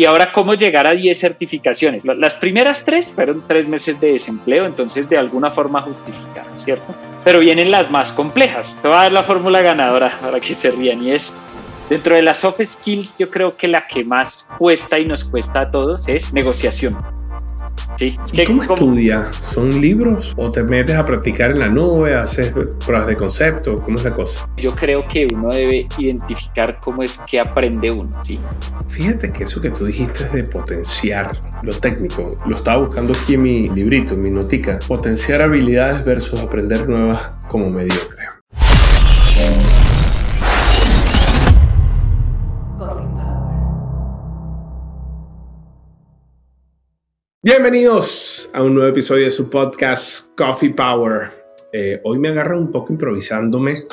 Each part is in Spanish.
Y ahora, ¿cómo llegar a 10 certificaciones? Las primeras tres fueron tres meses de desempleo, entonces de alguna forma justificadas, ¿cierto? Pero vienen las más complejas. Te voy a dar la fórmula ganadora para que se rían y es, dentro de las soft skills, yo creo que la que más cuesta y nos cuesta a todos es negociación. Sí. ¿Cómo estudias? ¿Son libros o te metes a practicar en la nube, haces pruebas de concepto? ¿Cómo es la cosa? Yo creo que uno debe identificar cómo es que aprende uno, ¿sí? Fíjate que eso que tú dijiste de potenciar lo técnico, lo estaba buscando aquí en mi librito, en mi notica. Potenciar habilidades versus aprender nuevas como mediocre. Bienvenidos a un nuevo episodio de su podcast Coffee Power. Eh, hoy me agarro un poco improvisándome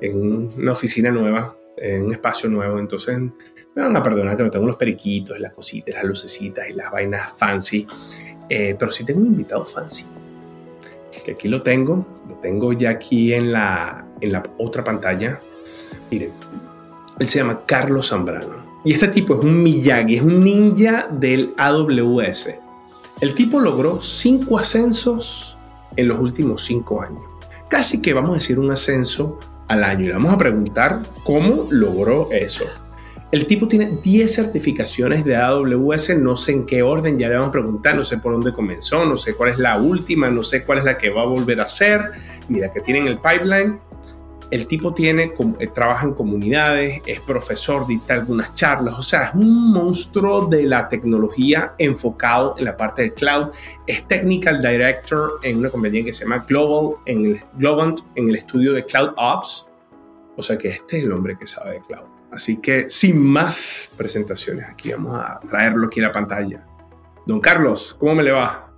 en una oficina nueva, en un espacio nuevo, entonces me van a perdonar que no tengo los periquitos, las cositas, las lucecitas y las vainas fancy, eh, pero sí tengo un invitado fancy, que aquí lo tengo, lo tengo ya aquí en la, en la otra pantalla. Miren, él se llama Carlos Zambrano. Y este tipo es un Miyagi, es un ninja del AWS. El tipo logró cinco ascensos en los últimos cinco años. Casi que vamos a decir un ascenso al año y le vamos a preguntar cómo logró eso. El tipo tiene 10 certificaciones de AWS, no sé en qué orden, ya le vamos a preguntar, no sé por dónde comenzó, no sé cuál es la última, no sé cuál es la que va a volver a hacer. Mira, que tiene en el pipeline el tipo tiene, eh, trabaja en comunidades, es profesor, dicta algunas charlas, o sea, es un monstruo de la tecnología enfocado en la parte del cloud. Es Technical Director en una compañía que se llama Global, en el, Globant, en el estudio de Cloud Ops. O sea que este es el hombre que sabe de cloud. Así que sin más presentaciones, aquí vamos a traerlo aquí a la pantalla. Don Carlos, ¿cómo me le va?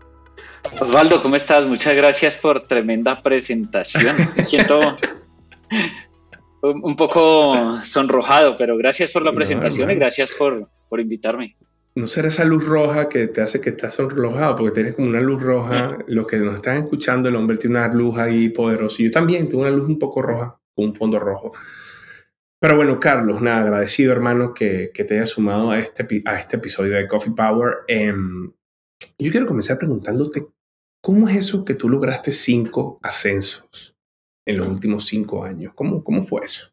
Osvaldo, ¿cómo estás? Muchas gracias por tremenda presentación. Me siento un poco sonrojado, pero gracias por la presentación y gracias por, por invitarme. No será esa luz roja que te hace que estás sonrojado, porque tienes como una luz roja. Los que nos están escuchando, el hombre tiene una luz ahí poderosa. Yo también tengo una luz un poco roja, con un fondo rojo. Pero bueno, Carlos, nada, agradecido hermano que, que te hayas sumado a este, a este episodio de Coffee Power. Em, yo quiero comenzar preguntándote, ¿cómo es eso que tú lograste cinco ascensos? En los últimos cinco años. ¿Cómo, cómo fue eso?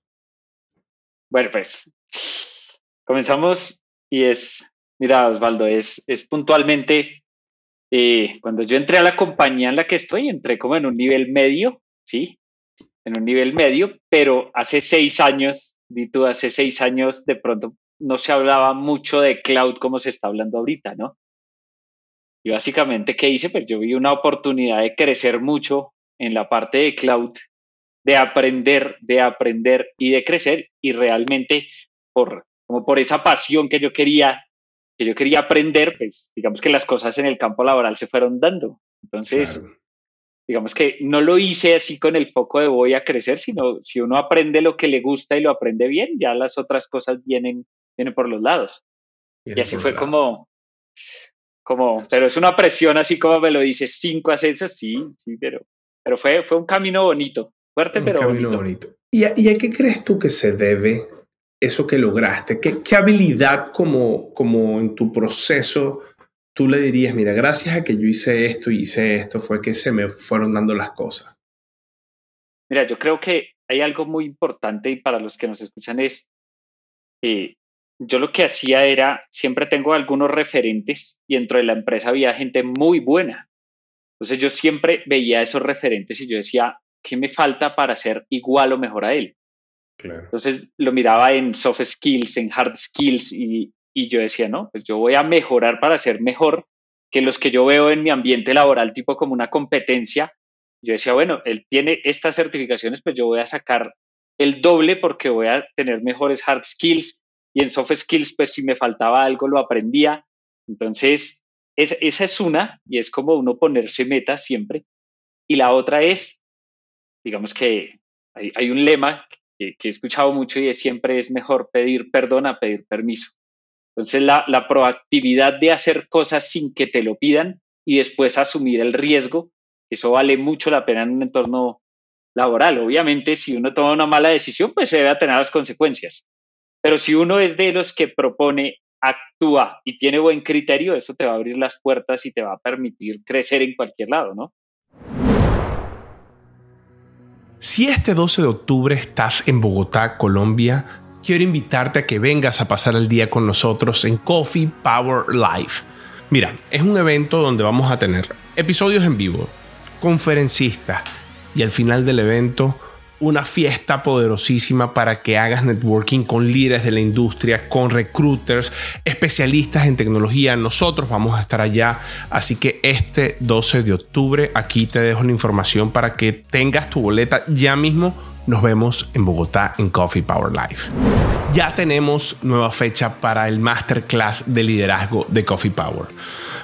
Bueno, pues comenzamos y es, mira, Osvaldo, es, es puntualmente, eh, cuando yo entré a la compañía en la que estoy, entré como en un nivel medio, ¿sí? En un nivel medio, pero hace seis años, di tú, hace seis años de pronto no se hablaba mucho de cloud como se está hablando ahorita, ¿no? Y básicamente, ¿qué hice? Pues yo vi una oportunidad de crecer mucho en la parte de cloud de aprender, de aprender y de crecer y realmente por, como por esa pasión que yo quería, que yo quería aprender, pues digamos que las cosas en el campo laboral se fueron dando. Entonces, digamos que no lo hice así con el foco de voy a crecer, sino si uno aprende lo que le gusta y lo aprende bien, ya las otras cosas vienen, vienen por los lados. y así fue como, como, pero es una presión así como me lo dices, cinco ascensos, sí, sí, pero, pero fue, fue un camino bonito. Fuerte, pero bonito. ¿Y, a, qué crees tú que se debe eso que lograste? ¿Qué, qué habilidad como, como en tu proceso tú le dirías, mira, gracias a que yo hice esto y hice esto, fue que se me fueron dando las cosas? Mira, yo creo que hay algo muy importante y para los que nos escuchan es, eh, yo lo que hacía era, siempre tengo algunos referentes y dentro de la empresa había gente muy buena. Entonces yo siempre veía esos referentes y yo decía, ¿qué me falta para ser igual o mejor a él? Entonces lo miraba en soft skills, en hard skills y, y yo decía, no, pues yo voy a mejorar para ser mejor que los que yo veo en mi ambiente laboral, tipo como una competencia. Yo decía, bueno, él tiene estas certificaciones, pues yo voy a sacar el doble porque voy a tener mejores hard skills y en soft skills, pues si me faltaba algo, lo aprendía. Entonces, esa es una y es como uno ponerse metas siempre. Y la otra es digamos que hay, un lema que, he escuchado mucho y es siempre es mejor pedir perdón a pedir permiso. Entonces, la, la proactividad de hacer cosas sin que te lo pidan y después asumir el riesgo, eso vale mucho la pena en un entorno laboral. Obviamente, si uno toma una mala decisión, pues se debe tener las consecuencias. Pero si uno es de los que propone actúa y tiene buen criterio, eso te va a abrir las puertas y te va a permitir crecer en cualquier lado, ¿no? Si este 12 de octubre estás en Bogotá, Colombia, quiero invitarte a que vengas a pasar el día con nosotros en Coffee Power Live. Mira, es un evento donde vamos a tener episodios en vivo, conferencistas y al final del evento una fiesta poderosísima para que hagas networking con líderes de la industria, con recruiters, especialistas en tecnología. Nosotros vamos a estar allá. Así que este 12 de octubre aquí te dejo la información para que tengas tu boleta ya mismo. Nos vemos en Bogotá en Coffee Power Life. Ya tenemos nueva fecha para el masterclass de liderazgo de Coffee Power.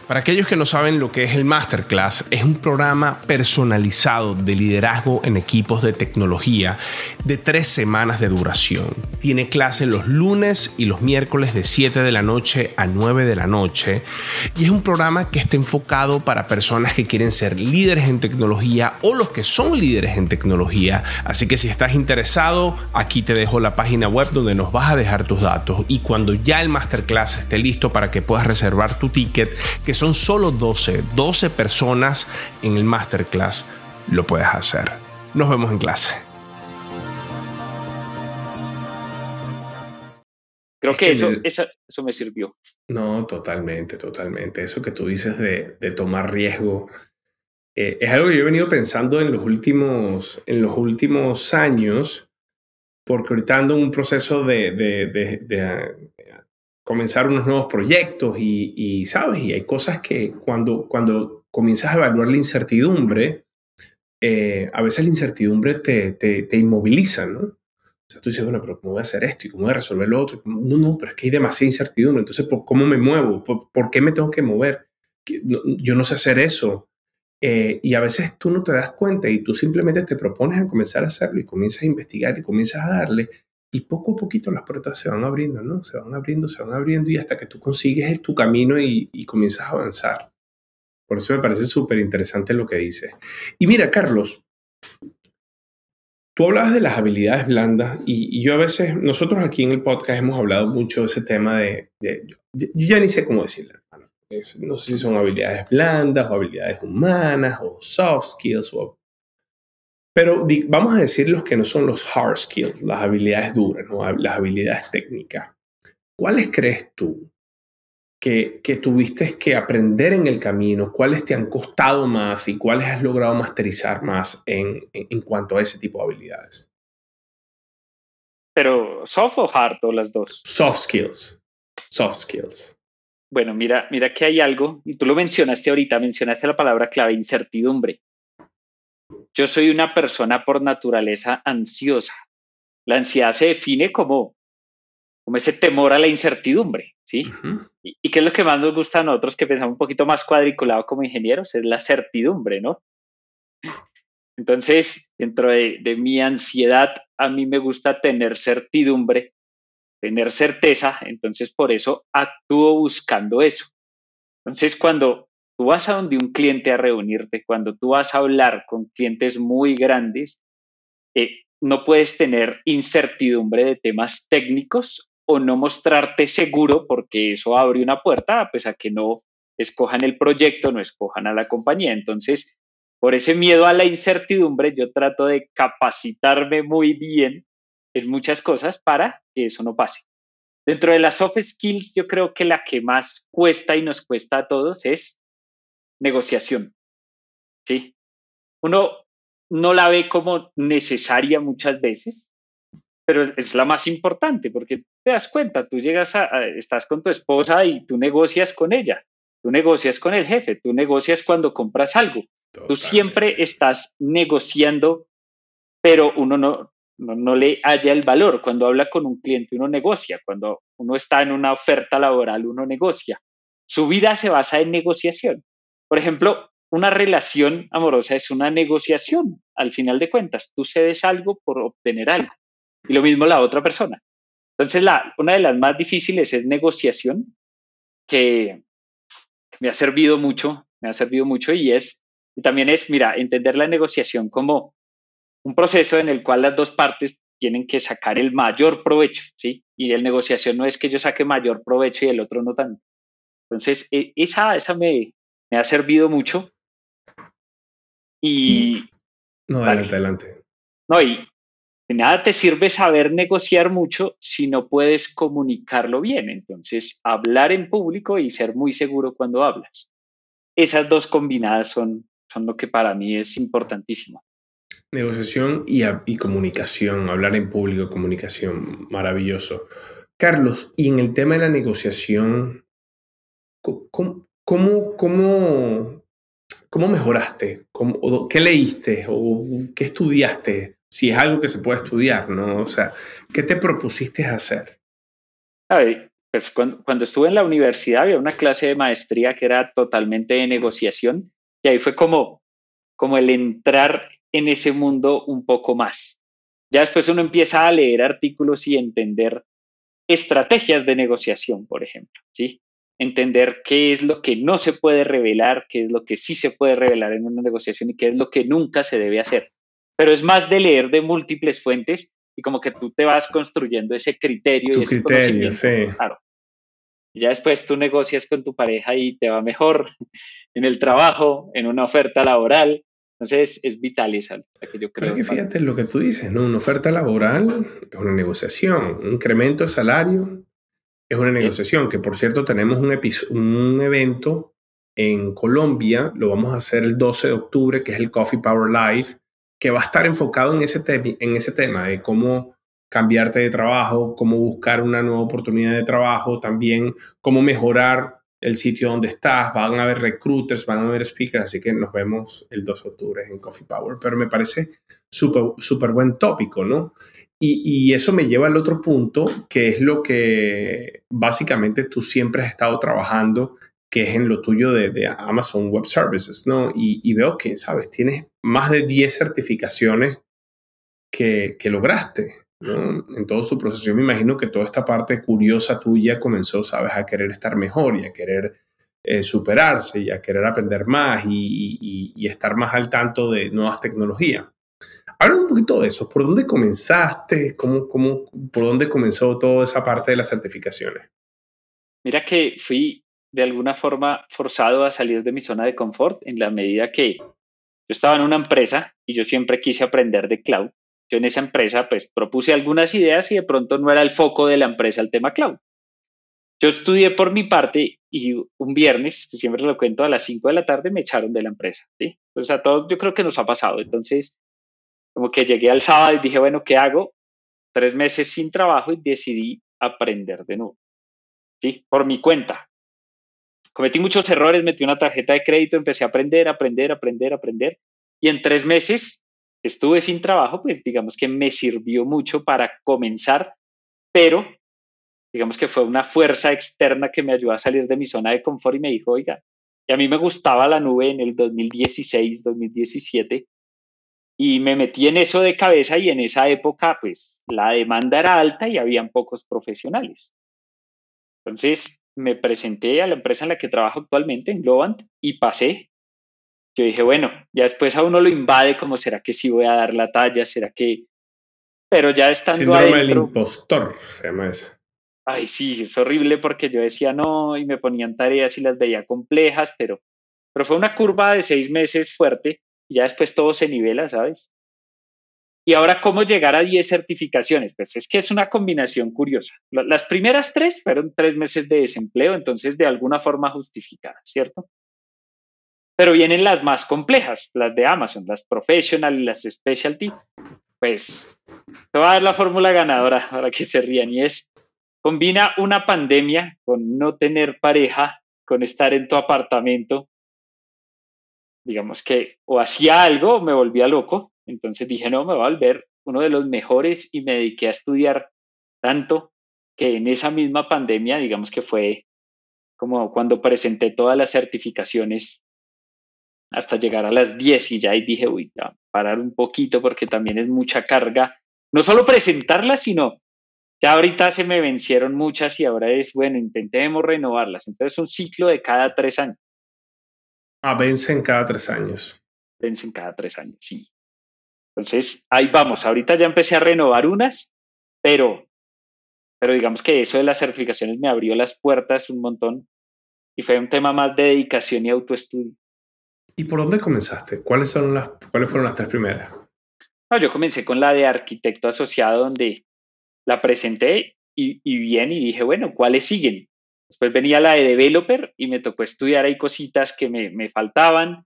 Para aquellos que no saben lo que es el Masterclass, es un programa personalizado de liderazgo en equipos de tecnología de tres semanas de duración. Tiene clase los lunes y los miércoles de 7 de la noche a 9 de la noche y es un programa que está enfocado para personas que quieren ser líderes en tecnología o los que son líderes en tecnología. Así que si estás interesado, aquí te dejo la página web donde nos vas a dejar tus datos y cuando ya el Masterclass esté listo para que puedas reservar tu ticket, que son solo 12, 12 personas en el masterclass, lo puedes hacer. Nos vemos en clase. Creo que, eso, eso, me sirvió. No, totalmente, totalmente. Eso que tú dices de, de tomar riesgo eh, es algo que yo he venido pensando en los últimos, en los últimos años, porque ahorita ando en un proceso de, de, de, comenzar unos nuevos proyectos y, sabes, y hay cosas que cuando, cuando comienzas a evaluar la incertidumbre, eh, a veces la incertidumbre te, te, inmoviliza, ¿no? O sea, tú dices, bueno, pero ¿cómo voy a hacer esto? ¿Y cómo voy a resolver lo otro? No, no, pero es que hay demasiada incertidumbre. Entonces, ¿cómo me muevo? ¿Por, qué me tengo que mover? Yo no sé hacer eso. Eh, y a veces tú no te das cuenta y tú simplemente te propones a comenzar a hacerlo y comienzas a investigar y comienzas a darle y poco a poquito las puertas se van abriendo, ¿no? Se van abriendo, se van abriendo y hasta que tú consigues tu camino y, comienzas a avanzar. Por eso me parece súper interesante lo que dice. Y mira, Carlos, tú hablabas de las habilidades blandas y, yo a veces, nosotros aquí en el podcast hemos hablado mucho de ese tema de, yo ya ni sé cómo decirlo. No sé si son habilidades blandas o habilidades humanas o soft skills o pero vamos a decir los que no son los hard skills, las habilidades duras, las habilidades técnicas. ¿Cuáles crees tú que, que, tuviste que aprender en el camino? ¿Cuáles te han costado más y cuáles has logrado masterizar más en, en, cuanto a ese tipo de habilidades? Pero soft o hard o las dos? Soft skills. Soft skills. Bueno, mira, mira que hay algo, y tú lo mencionaste ahorita, mencionaste la palabra clave, incertidumbre. Yo soy una persona por naturaleza ansiosa. La ansiedad se define como, como ese temor a la incertidumbre, ¿sí? y, qué es lo que más nos gusta a nosotros que pensamos un poquito más cuadriculado como ingenieros? Es la certidumbre, ¿no? Entonces, dentro de, de mi ansiedad, a mí me gusta tener certidumbre, tener certeza, entonces por eso actúo buscando eso. Entonces, cuando tú vas a donde un cliente a reunirte, cuando tú vas a hablar con clientes muy grandes, eh, no puedes tener incertidumbre de temas técnicos o no mostrarte seguro porque eso abre una puerta pues, a que no escojan el proyecto, no escojan a la compañía. Entonces, por ese miedo a la incertidumbre, yo trato de capacitarme muy bien en muchas cosas para que eso no pase. Dentro de las soft skills, yo creo que la que más cuesta y nos cuesta a todos es negociación. ¿sí? Uno no la ve como necesaria muchas veces, pero es la más importante porque te das cuenta, tú llegas a, estás con tu esposa y tú negocias con ella, tú negocias con el jefe, tú negocias cuando compras algo, tú siempre estás negociando, pero uno no, no, no, le halla el valor. Cuando habla con un cliente, uno negocia. Cuando uno está en una oferta laboral, uno negocia. Su vida se basa en negociación. Por ejemplo, una relación amorosa es una negociación, al final de cuentas. Tú cedes algo por obtener algo. Y lo mismo la otra persona. Entonces, la, una de las más difíciles es negociación, que me ha servido mucho, me ha servido mucho y es, y también es, mira, entender la negociación como un proceso en el cual las dos partes tienen que sacar el mayor provecho, ¿sí? Y el negociación no es que yo saque mayor provecho y el otro no tanto. Entonces, e, esa, esa me, me ha servido mucho. Y... No, adelante, adelante. No, y de nada te sirve saber negociar mucho si no puedes comunicarlo bien. Entonces, hablar en público y ser muy seguro cuando hablas. Esas dos combinadas son, son lo que para mí es importantísimo. Negociación y, y comunicación, hablar en público, comunicación, maravilloso. Carlos, y en el tema de la negociación, ¿cómo, cómo, cómo, cómo mejoraste? ¿Cómo, ¿Qué leíste o qué estudiaste si es algo que se puede estudiar, ¿no? O sea, ¿qué te propusiste hacer? A ver, pues cuando, estuve en la universidad había una clase de maestría que era totalmente de negociación y ahí fue como, como el entrar en ese mundo un poco más. Ya después uno empieza a leer artículos y entender estrategias de negociación, por ejemplo, ¿sí? Entender qué es lo que no se puede revelar, qué es lo que sí se puede revelar en una negociación y qué es lo que nunca se debe hacer pero es más de leer de múltiples fuentes y como que tú te vas construyendo ese criterio y ese criterio, sí. Claro. Ya después tú negocias con tu pareja y te va mejor en el trabajo, en una oferta laboral. Entonces es vital esa que yo creo. que fíjate lo que tú dices, ¿no? Una oferta laboral es una negociación, un incremento de salario es una negociación, que por cierto tenemos un, un evento en Colombia, lo vamos a hacer el 12 de octubre, que es el Coffee Power Live, que va a estar enfocado en ese, en ese tema de cómo cambiarte de trabajo, cómo buscar una nueva oportunidad de trabajo, también cómo mejorar el sitio donde estás, van a haber recruiters, van a haber speakers, así que nos vemos el 2 de octubre en Coffee Power, pero me parece súper super buen tópico, ¿no? Y, eso me lleva al otro punto, que es lo que básicamente tú siempre has estado trabajando que es en lo tuyo de, Amazon Web Services, ¿no? Y, veo que, sabes, tienes más de 10 certificaciones que, lograste, ¿no? En todo su proceso. Yo me imagino que toda esta parte curiosa tuya comenzó, sabes, a querer estar mejor y a querer eh, superarse y a querer aprender más y, estar más al tanto de nuevas tecnologías. Habla un poquito de eso. ¿Por dónde comenzaste? ¿Cómo, ¿Por dónde comenzó toda esa parte de las certificaciones? Mira que fui de alguna forma forzado a salir de mi zona de confort en la medida que yo estaba en una empresa y yo siempre quise aprender de cloud. Yo en esa empresa pues propuse algunas ideas y de pronto no era el foco de la empresa el tema cloud. Yo estudié por mi parte y un viernes, siempre lo cuento, a las 5 de la tarde me echaron de la empresa. ¿sí? Entonces a todos yo creo que nos ha pasado. Entonces como que llegué al sábado y dije, bueno, ¿qué hago? Tres meses sin trabajo y decidí aprender de nuevo. ¿sí? Por mi cuenta, cometí muchos errores, metí una tarjeta de crédito, empecé a aprender, aprender, aprender, aprender. Y en tres meses estuve sin trabajo, pues digamos que me sirvió mucho para comenzar, pero digamos que fue una fuerza externa que me ayudó a salir de mi zona de confort y me dijo, oiga, y a mí me gustaba la nube en el 2016, 2017, y me metí en eso de cabeza y en esa época, pues la demanda era alta y habían pocos profesionales. Entonces, me presenté a la empresa en la que trabajo actualmente, en Globant, y pasé. Yo dije, bueno, ya después a uno lo invade, como será que sí voy a dar la talla, será que... Pero ya estando Síndrome del impostor, se llama eso. Ay, sí, es horrible porque yo decía no y me ponían tareas y las veía complejas, pero, pero fue una curva de seis meses fuerte y ya después todo se nivela, ¿sabes? Y ahora, ¿cómo llegar a 10 certificaciones? Pues es que es una combinación curiosa. Las primeras tres fueron tres meses de desempleo, entonces de alguna forma justificadas, ¿cierto? Pero vienen las más complejas, las de Amazon, las professional, las specialty. Pues te voy a dar la fórmula ganadora para que se rían y es, combina una pandemia con no tener pareja, con estar en tu apartamento. Digamos que o hacía algo o me volvía loco, entonces dije, no, me voy a volver uno de los mejores y me dediqué a estudiar tanto que en esa misma pandemia, digamos que fue como cuando presenté todas las certificaciones hasta llegar a las 10 y ya y dije, uy, ya, parar un poquito porque también es mucha carga, no solo presentarlas, sino ya ahorita se me vencieron muchas y ahora es, bueno, intentemos renovarlas. Entonces es un ciclo de cada tres años. Ah, vencen cada tres años. Vencen cada tres años, sí. Entonces, ahí vamos. Ahorita ya empecé a renovar unas, pero, pero digamos que eso de las certificaciones me abrió las puertas un montón y fue un tema más de dedicación y autoestudio. ¿Y por dónde comenzaste? ¿Cuáles, son las, ¿Cuáles fueron las tres primeras? No, yo comencé con la de arquitecto asociado, donde la presenté y, y bien, y dije, bueno, ¿cuáles siguen? Después venía la de developer y me tocó estudiar ahí cositas que me, me faltaban.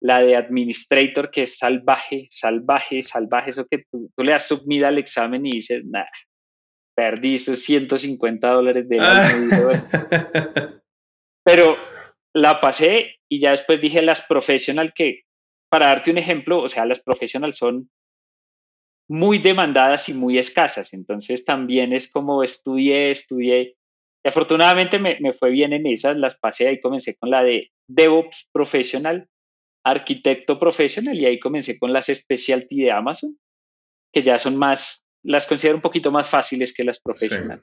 La de administrator, que es salvaje, salvaje, salvaje, eso que tú, tú le das submida al examen y dices, nada, perdí esos 150 dólares del año. Pero la pasé y ya después dije las professional que, para darte un ejemplo, o sea, las professional son muy demandadas y muy escasas. Entonces también es como estudié, estudié. Y afortunadamente me, me fue bien en esas, las pasé y comencé con la de DevOps Professional, Arquitecto Professional y ahí comencé con las Specialty de Amazon, que ya son más, las considero un poquito más fáciles que las Professional.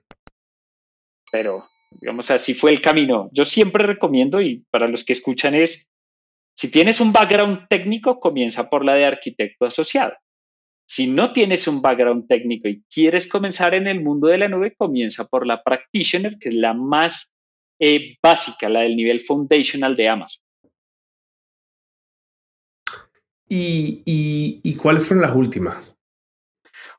Pero, digamos, así fue el camino. Yo siempre recomiendo y para los que escuchan es, si tienes un background técnico, comienza por la de arquitecto asociado. Si no tienes un background técnico y quieres comenzar en el mundo de la nube, comienza por la practitioner, que es la más eh, básica, la del nivel foundational de Amazon. ¿Y, y, y cuáles fueron las últimas?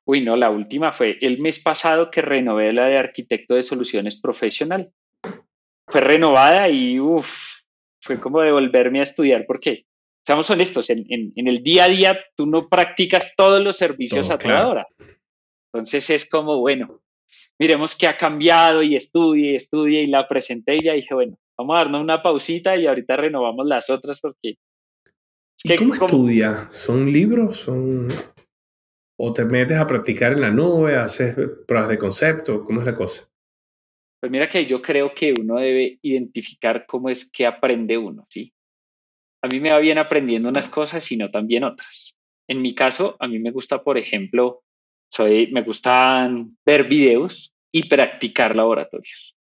Uy, no, la última fue el mes pasado que renové la de arquitecto de soluciones profesional. Fue renovada y uff, fue como devolverme a estudiar porque seamos honestos, en, en, el día a día tú no practicas todos los servicios a toda hora. Entonces es como, bueno, miremos qué ha cambiado y estudie, estudie y la presenté y ya dije, bueno, vamos a darnos una pausita y ahorita renovamos las otras porque... ¿Y cómo estudia? ¿Son libros? ¿Son... ¿O te metes a practicar en la nube? ¿Haces pruebas de concepto? ¿Cómo es la cosa? Pues mira que yo creo que uno debe identificar cómo es que aprende uno, ¿sí? A mí me va bien aprendiendo unas cosas y no también otras. En mi caso, a mí me gusta, por ejemplo, soy, me gustan ver videos y practicar laboratorios.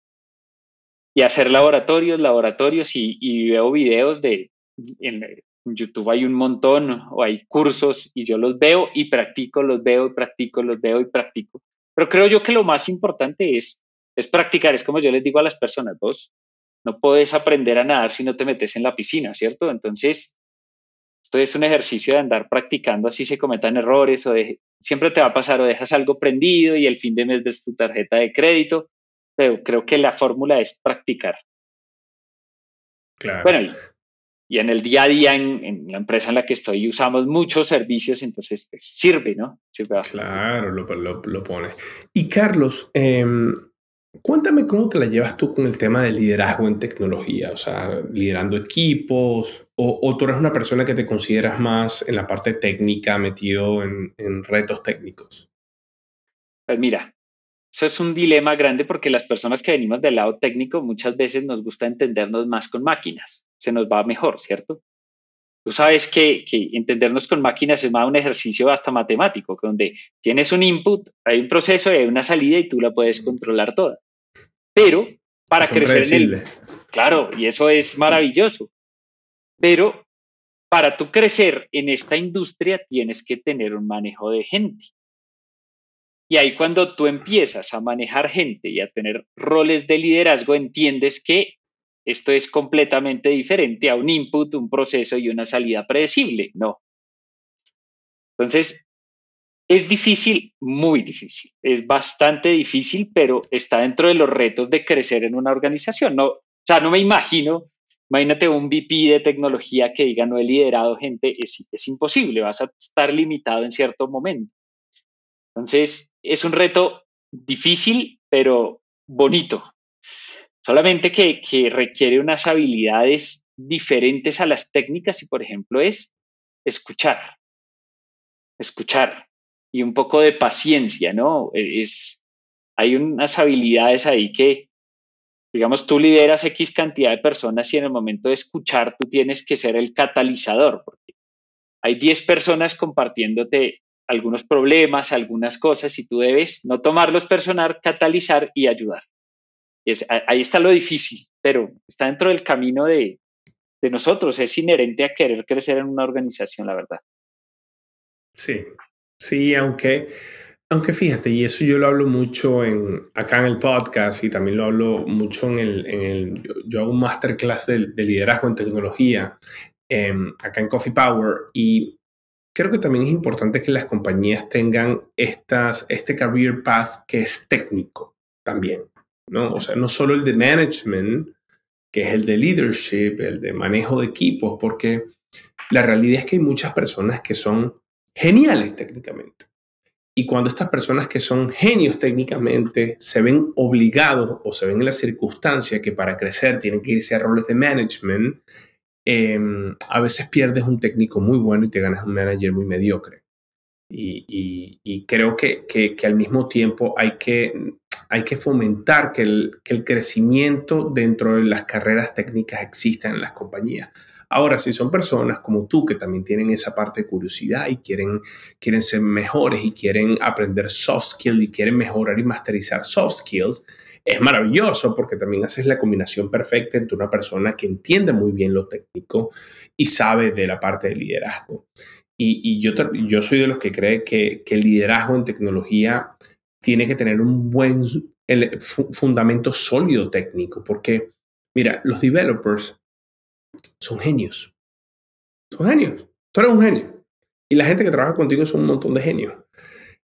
Y hacer laboratorios, laboratorios y, veo videos de, en, en, YouTube hay un montón o hay cursos y yo los veo y practico, los veo y practico, los veo y practico. Pero creo yo que lo más importante es, es practicar, es como yo les digo a las personas, vos no puedes aprender a nadar si no te metes en la piscina, ¿cierto? Entonces, esto es un ejercicio de andar practicando así se cometan errores o de, siempre te va a pasar o dejas algo prendido y el fin de mes ves tu tarjeta de crédito, pero creo que la fórmula es practicar. Claro. Bueno, y, y en el día a día en, en, la empresa en la que estoy usamos muchos servicios, entonces pues, sirve, ¿no? Sirve claro, lo, lo, lo pone. Y Carlos, eh, Cuéntame cómo te la llevas tú con el tema del liderazgo en tecnología, o sea, liderando equipos, o, tú eres una persona que te consideras más en la parte técnica, metido en, en, retos técnicos. Pues mira, eso es un dilema grande porque las personas que venimos del lado técnico muchas veces nos gusta entendernos más con máquinas, se nos va mejor, ¿cierto? Tú sabes que, que entendernos con máquinas es más un ejercicio hasta matemático, donde tienes un input, hay un proceso y hay una salida y tú la puedes controlar toda. Pero para crecer en el... Claro, y eso es maravilloso. Pero para tú crecer en esta industria tienes que tener un manejo de gente. Y ahí cuando tú empiezas a manejar gente y a tener roles de liderazgo, entiendes que esto es completamente diferente a un input, un proceso y una salida predecible. No. Entonces, es difícil, muy difícil. Es bastante difícil, pero está dentro de los retos de crecer en una organización. No, o sea, no me imagino, imagínate un VP de tecnología que diga no he liderado gente, es, es imposible, vas a estar limitado en cierto momento. Entonces, es un reto difícil, pero bonito, solamente que, requiere unas habilidades diferentes a las técnicas y, por ejemplo, es escuchar, escuchar y un poco de paciencia, ¿no? Es, hay unas habilidades ahí que, digamos, tú lideras X cantidad de personas y en el momento de escuchar tú tienes que ser el catalizador, porque hay 10 personas compartiéndote algunos problemas, algunas cosas y tú debes no tomarlos personal, catalizar y ayudar. Ahí está lo difícil, pero está dentro del camino de, de nosotros, es inherente a querer crecer en una organización, la verdad. Sí, Sí, aunque, aunque fíjate, y eso yo lo hablo mucho en, acá en el podcast y también lo hablo mucho en el, yo, hago un masterclass de, de liderazgo en tecnología em, acá en Coffee Power y creo que también es importante que las compañías tengan este career path que es técnico también, ¿no? O sea, no solo el de management, que es el de leadership, el de manejo de equipos, porque la realidad es que hay muchas personas que son geniales técnicamente. Y cuando estas personas que son genios técnicamente se ven obligados o se ven en la circunstancia que para crecer tienen que irse a roles de management, em, a veces pierdes un técnico muy bueno y te ganas un manager muy mediocre. Y, creo que, al mismo tiempo hay que, hay que fomentar que el, que el crecimiento dentro de las carreras técnicas exista en las compañías. Ahora, si son personas como tú que también tienen esa parte de curiosidad y quieren, quieren ser mejores y quieren aprender soft skills y quieren mejorar y masterizar soft skills, es maravilloso porque también haces la combinación perfecta entre una persona que entiende muy bien lo técnico y sabe de la parte de liderazgo. Y, yo, yo soy de los que cree que, que el liderazgo en tecnología tiene que tener un buen fundamento sólido técnico, porque, mira, los developers son genios. Son genios. Tú eres un genio. Y la gente que trabaja contigo son un montón de genios.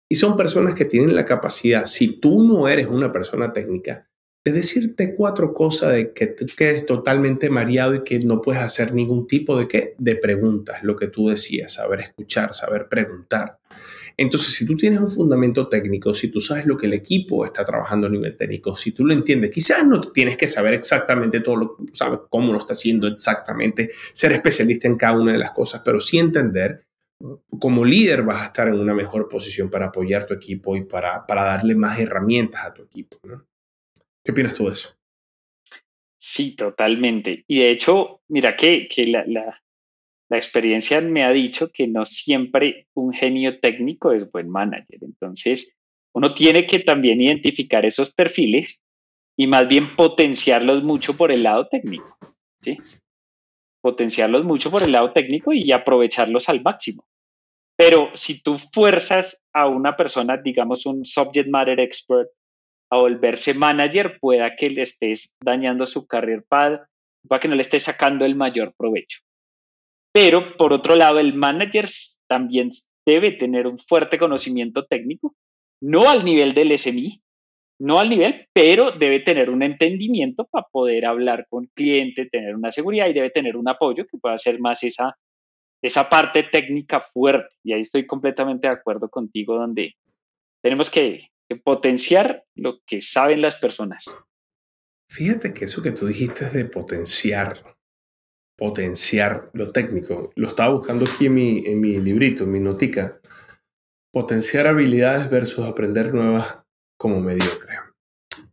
Y son personas que tienen la capacidad, si tú no eres una persona técnica, de decirte cuatro cosas de que tú quedes totalmente mareado y que no puedes hacer ningún tipo de qué, de preguntas, lo que tú decías, saber escuchar, saber preguntar. Entonces, si tú tienes un fundamento técnico, si tú sabes lo que el equipo está trabajando a nivel técnico, si tú lo entiendes, quizás no tienes que saber exactamente todo, lo, sabes cómo lo está haciendo exactamente, ser especialista en cada una de las cosas, pero sí entender como líder vas a estar en una mejor posición para apoyar tu equipo y para, para darle más herramientas a tu equipo. ¿Qué opinas tú de eso? Sí, totalmente. Y de hecho, mira que, que la experiencia me ha dicho que no siempre un genio técnico es buen manager. Entonces, uno tiene que también identificar esos perfiles y más bien potenciarlos mucho por el lado técnico. ¿sí? Potenciarlos mucho por el lado técnico y aprovecharlos al máximo. Pero si tú fuerzas a una persona, digamos un subject matter expert, a volverse manager, pueda que le estés dañando su career path, para que no le estés sacando el mayor provecho. Pero por otro lado, el manager también debe tener un fuerte conocimiento técnico, no al nivel del SMI, no al nivel, pero debe tener un entendimiento para poder hablar con cliente, tener una seguridad y debe tener un apoyo que pueda hacer más esa, esa parte técnica fuerte. Y ahí estoy completamente de acuerdo contigo, donde tenemos que, que potenciar lo que saben las personas. Fíjate que eso que tú dijiste de potenciar potenciar lo técnico. Lo estaba buscando aquí en mi, en mi librito, en mi notica. Potenciar habilidades versus aprender nuevas como mediocre.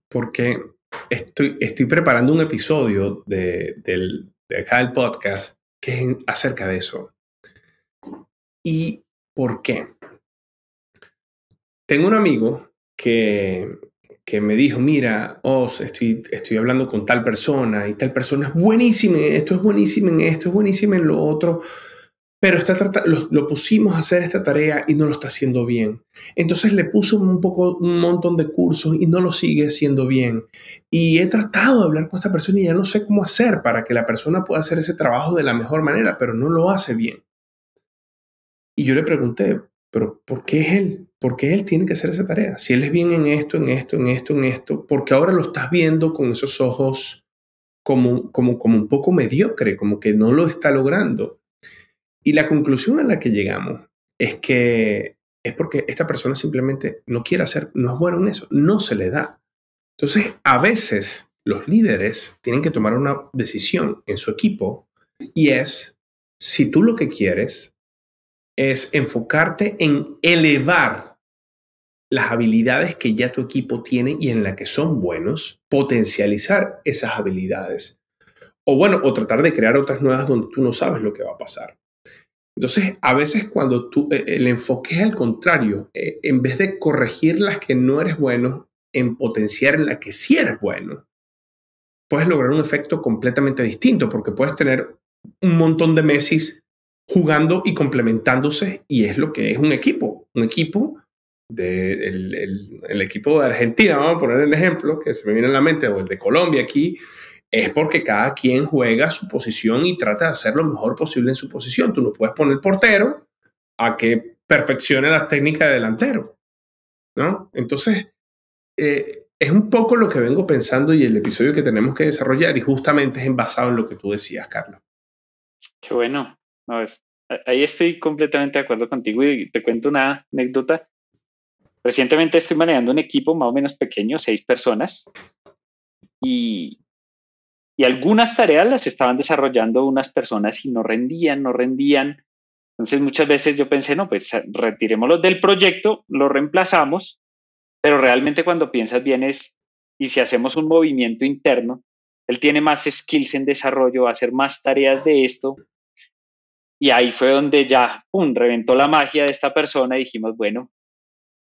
Porque estoy, estoy preparando un episodio de, del, de acá del podcast que es acerca de eso. ¿Y por qué? Tengo un amigo que que me dijo, mira, Oz, estoy, estoy hablando con tal persona y tal persona es buenísima en esto, es buenísima en esto, es buenísima en lo otro, pero está lo, lo, pusimos a hacer esta tarea y no lo está haciendo bien. Entonces le puso un, poco, un montón de cursos y no lo sigue haciendo bien. Y he tratado de hablar con esta persona y ya no sé cómo hacer para que la persona pueda hacer ese trabajo de la mejor manera, pero no lo hace bien. Y yo le pregunté, pero ¿por qué es él? ¿Por qué él tiene que hacer esa tarea? Si él es bien en esto, en esto, en esto, en esto, porque ahora lo estás viendo con esos ojos como, como, como un poco mediocre, como que no lo está logrando. Y la conclusión a la que llegamos es que es porque esta persona simplemente no quiere hacer, no es bueno en eso, no se le da. Entonces, a veces los líderes tienen que tomar una decisión en su equipo y es, si tú lo que quieres es enfocarte en elevar las habilidades que ya tu equipo tiene y en la que son buenos, potencializar esas habilidades. O bueno, o tratar de crear otras nuevas donde tú no sabes lo que va a pasar. Entonces, a veces cuando tú, eh, el enfoque es al contrario, eh, en vez de corregir las que no eres bueno, en potenciar en la que sí eres bueno, puedes lograr un efecto completamente distinto porque puedes tener un montón de Messi jugando y complementándose y es lo que es un equipo. Un equipo de, el, equipo de Argentina, vamos a poner el ejemplo que se me viene a la mente, o el de Colombia aquí, es porque cada quien juega su posición y trata de hacer lo mejor posible en su posición. Tú no puedes poner portero a que perfeccione la técnica de delantero, ¿no? Entonces, eh, es un poco lo que vengo pensando y el episodio que tenemos que desarrollar y justamente es basado en lo que tú decías, Carlos. Qué bueno. Ahí estoy completamente de acuerdo contigo y te cuento una anécdota. Recientemente estoy manejando un equipo más o menos pequeño, seis personas, y, y algunas tareas las estaban desarrollando unas personas y no rendían, no rendían. Entonces muchas veces yo pensé, no, pues retirémoslo del proyecto, lo reemplazamos, pero realmente cuando piensas bien es, y si hacemos un movimiento interno, él tiene más skills en desarrollo, va a hacer más tareas de esto. Y ahí fue donde ya, ¡pum!, reventó la magia de esta persona y dijimos, bueno,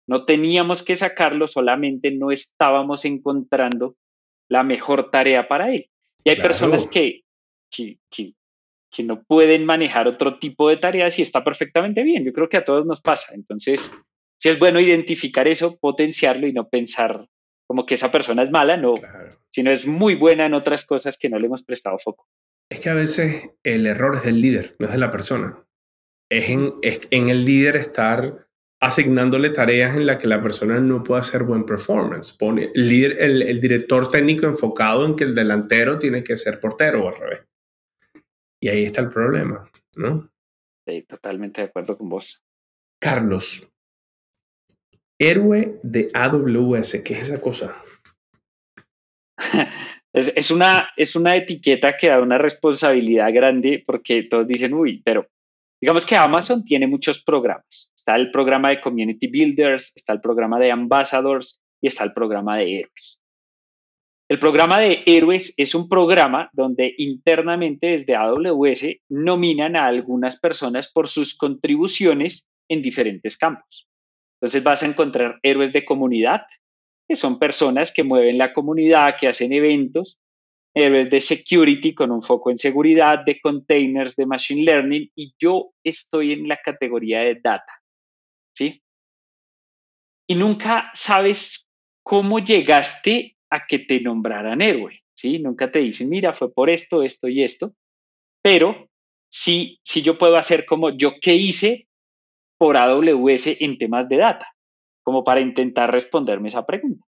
no teníamos que sacarlo, solamente no estábamos encontrando la mejor tarea para él. Y hay personas que, que, que, no pueden manejar otro tipo de tareas y está perfectamente bien. Yo creo que a todos nos pasa. Entonces, si es bueno identificar eso, potenciarlo y no pensar como que esa persona es mala, no, sino es muy buena en otras cosas que no le hemos prestado foco. Es que a veces el error es del líder, no es de la persona. Es en, es en el líder estar asignándole tareas en las que la persona no puede hacer buen performance. Pone el, líder, el, director técnico enfocado en que el delantero tiene que ser portero o al revés. Y ahí está el problema, ¿no? Sí, totalmente de acuerdo con vos. Carlos, héroe de AWS, ¿qué es esa cosa? es, es, una, es una etiqueta que da una responsabilidad grande porque todos dicen, uy, pero digamos que Amazon tiene muchos programas Está el programa de Community Builders, está el programa de Ambassadors y está el programa de Héroes. El programa de Héroes es un programa donde internamente desde AWS nominan a algunas personas por sus contribuciones en diferentes campos. Entonces vas a encontrar héroes de comunidad, que son personas que mueven la comunidad, que hacen eventos, héroes de security con un foco en seguridad, de containers, de machine learning, y yo estoy en la categoría de data. ¿sí? Y nunca sabes cómo llegaste a que te nombraran héroe, ¿sí? Nunca te dicen, mira, fue por esto, esto y esto, pero sí, sí yo puedo hacer como yo qué hice por AWS en temas de data, como para intentar responderme esa pregunta.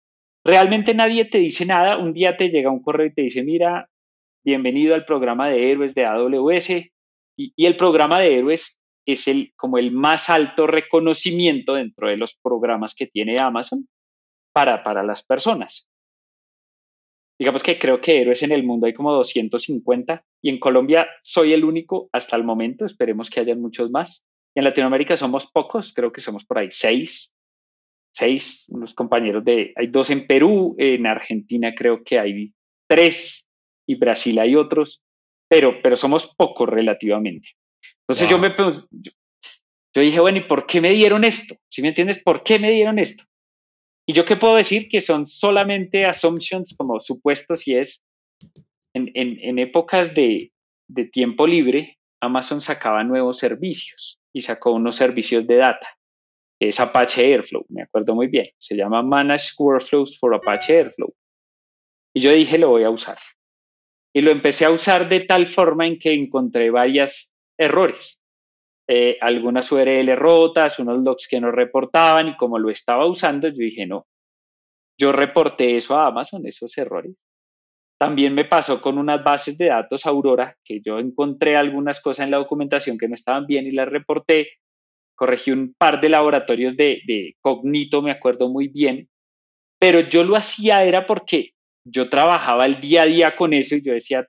Realmente nadie te dice nada, un día te llega un correo y te dice, mira, bienvenido al programa de héroes de AWS, y, el programa de héroes es el, como el más alto reconocimiento dentro de los programas que tiene Amazon para, para las personas. Digamos que creo que héroes en el mundo hay como 250 y en Colombia soy el único hasta el momento, esperemos que haya muchos más. En Latinoamérica somos pocos, creo que somos por ahí seis, seis, unos compañeros de, hay dos en Perú, en Argentina creo que hay tres y Brasil hay otros, pero, pero somos pocos relativamente. Entonces yo me yo, dije, bueno, ¿y por qué me dieron esto? ¿Sí me entiendes? ¿Por qué me dieron esto? Y yo qué puedo decir que son solamente assumptions como supuestos y es en, en, en épocas de, de tiempo libre, Amazon sacaba nuevos servicios y sacó unos servicios de data. Es Apache Airflow, me acuerdo muy bien. Se llama Managed Workflows for Apache Airflow. Y yo dije, lo voy a usar. Y lo empecé a usar de tal forma en que encontré varias errores. Eh, algunas URL rotas, unos logs que no reportaban y como lo estaba usando, yo dije, no, yo reporté eso a Amazon, esos errores. También me pasó con unas bases de datos Aurora, que yo encontré algunas cosas en la documentación que no estaban bien y las reporté. Corregí un par de laboratorios de, de Cognito, me acuerdo muy bien, pero yo lo hacía era porque yo trabajaba el día a día con eso y yo decía,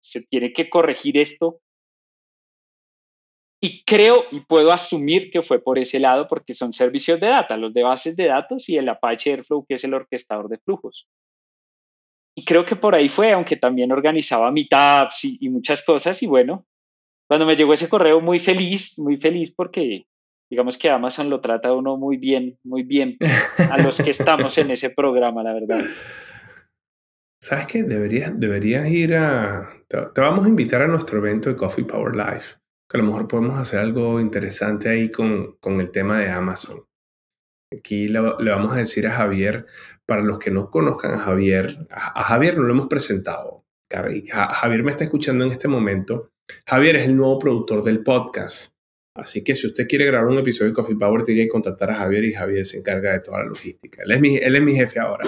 se tiene que corregir esto y creo y puedo asumir que fue por ese lado porque son servicios de data, los de bases de datos y el Apache Airflow, que es el orquestador de flujos. Y creo que por ahí fue, aunque también organizaba meetups y, y muchas cosas. Y bueno, cuando me llegó ese correo, muy feliz, muy feliz porque digamos que Amazon lo trata uno muy bien, muy bien a los que estamos en ese programa, la verdad. ¿Sabes qué? Deberías, deberías ir a... Te, te, vamos a invitar a nuestro evento de Coffee Power Live que a lo mejor podemos hacer algo interesante ahí con, con el tema de Amazon. Aquí le, vamos a decir a Javier, para los que no conozcan a Javier, a, Javier no lo hemos presentado. Javier me está escuchando en este momento. Javier es el nuevo productor del podcast. Así que si usted quiere grabar un episodio de Coffee Power, tiene que contactar a Javier y Javier se encarga de toda la logística. Él es mi, él es mi jefe ahora.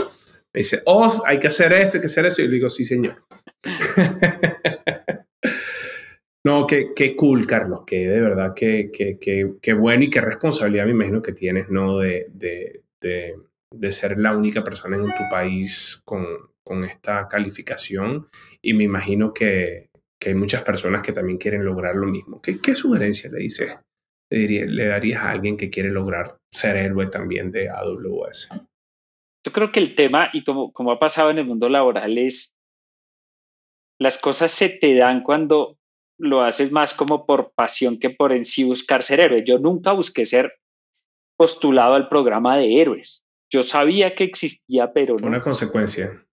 Me dice, oh, hay que hacer esto, hay que hacer eso. Y le digo, sí, señor. no, qué, qué, cool, Carlos, que de verdad, qué que, que, bueno y qué responsabilidad me imagino que tienes, ¿no? De, de, de, de ser la única persona en tu país con, con esta calificación. Y me imagino que, que hay muchas personas que también quieren lograr lo mismo. ¿Qué, qué sugerencia le dices? Le, le darías a alguien que quiere lograr ser héroe también de AWS? Yo creo que el tema, y como, como ha pasado en el mundo laboral, es las cosas se te dan cuando lo haces más como por pasión que por en sí buscar ser héroe. Yo nunca busqué ser postulado al programa de héroes. Yo sabía que existía, pero una consecuencia.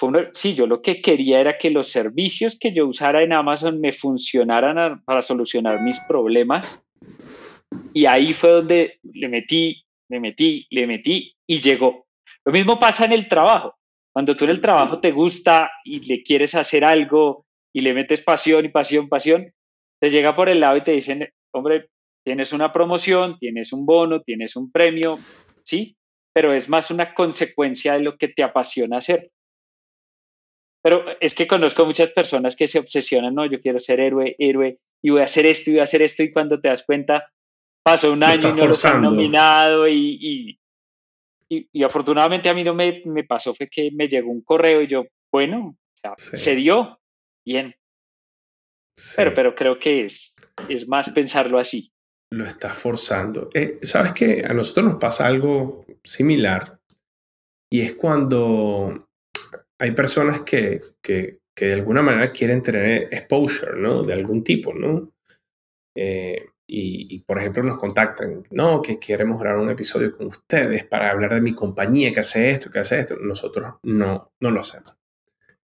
Fue sí, yo lo que quería era que los servicios que yo usara en Amazon me funcionaran para solucionar mis problemas. Y ahí fue donde le metí, le metí, le metí y llegó. Lo mismo pasa en el trabajo. Cuando tú en el trabajo te gusta y le quieres hacer algo y le metes pasión y pasión, pasión, te llega por el lado y te dicen, hombre, tienes una promoción, tienes un bono, tienes un premio, ¿sí? Pero es más una consecuencia de lo que te apasiona hacer. Pero es que conozco muchas personas que se obsesionan, no, yo quiero ser héroe, héroe, y voy a hacer esto y voy a hacer esto, y cuando te das cuenta, pasó un año y no lo han nominado y, y, afortunadamente a mí no me, me, pasó, fue que me llegó un correo y yo, bueno, se dio, bien. Pero, pero creo que es, es más pensarlo así. Lo está forzando. Eh, ¿Sabes qué? A nosotros nos pasa algo similar y es cuando hay personas que, que, que de alguna manera quieren tener exposure, ¿no? De algún tipo, ¿no? Eh, y, por ejemplo nos contactan, no, que queremos grabar un episodio con ustedes para hablar de mi compañía que hace esto, que hace esto. Nosotros no, no lo hacemos.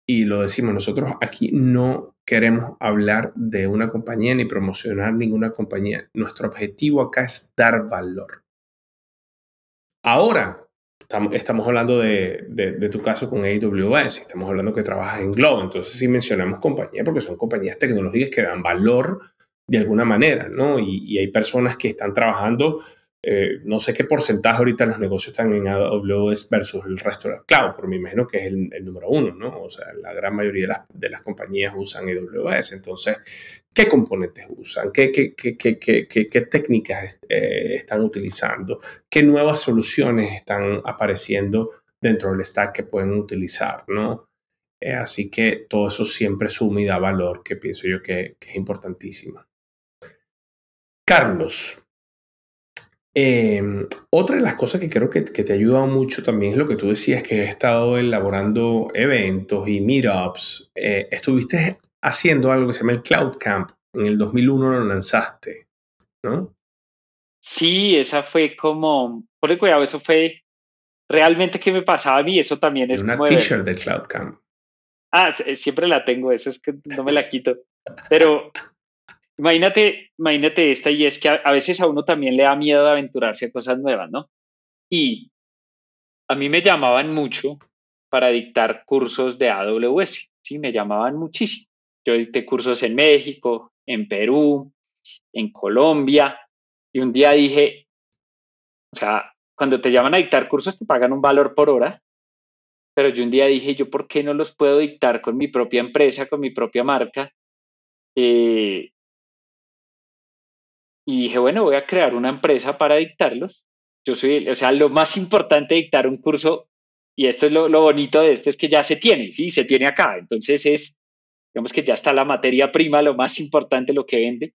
Y lo decimos, nosotros aquí no queremos hablar de una compañía ni promocionar ninguna compañía. Nuestro objetivo acá es dar valor. Ahora, estamos, hablando de, de, tu caso con AWS, estamos hablando que trabajas en Globo, entonces sí mencionamos compañía porque son compañías tecnológicas que dan valor de alguna manera, ¿no? Y, hay personas que están trabajando, eh, no sé qué porcentaje ahorita los negocios están en AWS versus el resto de la cloud, pero me imagino que es el, número uno, ¿no? O sea, la gran mayoría de las, de las compañías usan AWS, entonces, ¿qué componentes usan? ¿Qué, técnicas eh, están utilizando? ¿Qué nuevas soluciones están apareciendo dentro del stack que pueden utilizar, ¿no? Eh, así que todo eso siempre suma y da valor, que pienso yo que, que es importantísimo. Carlos, em, otra de las cosas que creo que, te ha ayudado mucho también es lo que tú decías, que has estado elaborando eventos y meetups. Eh, estuviste haciendo algo que se llama el Cloud Camp. En el 2001 lo lanzaste, ¿no? Sí, esa fue como, por cuidado, eso fue realmente que me pasaba a mí, eso también es una t-shirt del Cloud Camp. Ah, siempre la tengo, eso es que no me la quito. Pero Imagínate, imagínate esta, y es que a, veces a uno también le da miedo de aventurarse a cosas nuevas, ¿no? Y a mí me llamaban mucho para dictar cursos de AWS, sí, me llamaban muchísimo. Yo dicté cursos en México, en Perú, en Colombia, y un día dije, o sea, cuando te llaman a dictar cursos te pagan un valor por hora, pero yo un día dije, yo, ¿por qué no los puedo dictar con mi propia empresa, con mi propia marca? Eh, y dije, bueno, voy a crear una empresa para dictarlos. Yo soy, o sea, lo más importante de dictar un curso, y esto es lo, bonito de esto, es que ya se tiene, ¿sí? Se tiene acá. Entonces es, digamos que ya está la materia prima, lo más importante, lo que vende.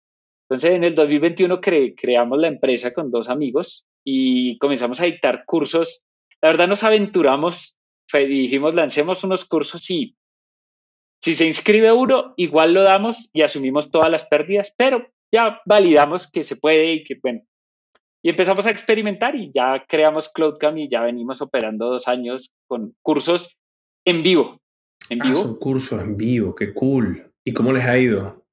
Entonces en el 2021 creamos la empresa con dos amigos y comenzamos a dictar cursos. La verdad nos aventuramos, dijimos, lancemos unos cursos y si se inscribe uno, igual lo damos y asumimos todas las pérdidas, pero ya validamos que se puede y que, bueno, y empezamos a experimentar y ya creamos CloudCam y ya venimos operando dos años con cursos en vivo. En ah, vivo. son cursos en vivo, qué cool. ¿Y cómo les ha ido?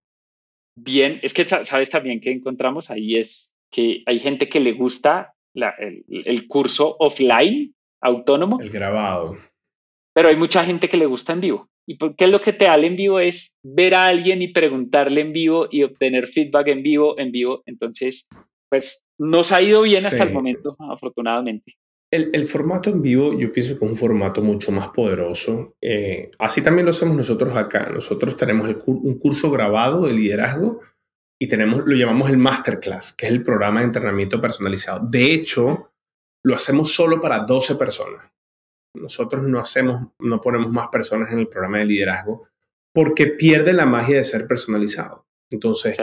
bien, es que sabes también que encontramos ahí es que hay gente que le gusta el, curso offline autónomo. El grabado. Pero hay mucha gente que le gusta en vivo. ¿Y qué es lo que te da el en vivo? Es ver a alguien y preguntarle en vivo y obtener feedback en vivo, en vivo. Entonces, pues nos ha ido bien hasta el momento, afortunadamente. El, formato en vivo yo pienso que es un formato mucho más poderoso. Eh, así también lo hacemos nosotros acá. Nosotros tenemos un curso grabado de liderazgo y tenemos, lo llamamos el Masterclass, que es el programa de entrenamiento personalizado. De hecho, lo hacemos solo para 12 personas. Nosotros no hacemos, no ponemos más personas en el programa de liderazgo porque pierde la magia de ser personalizado. Entonces,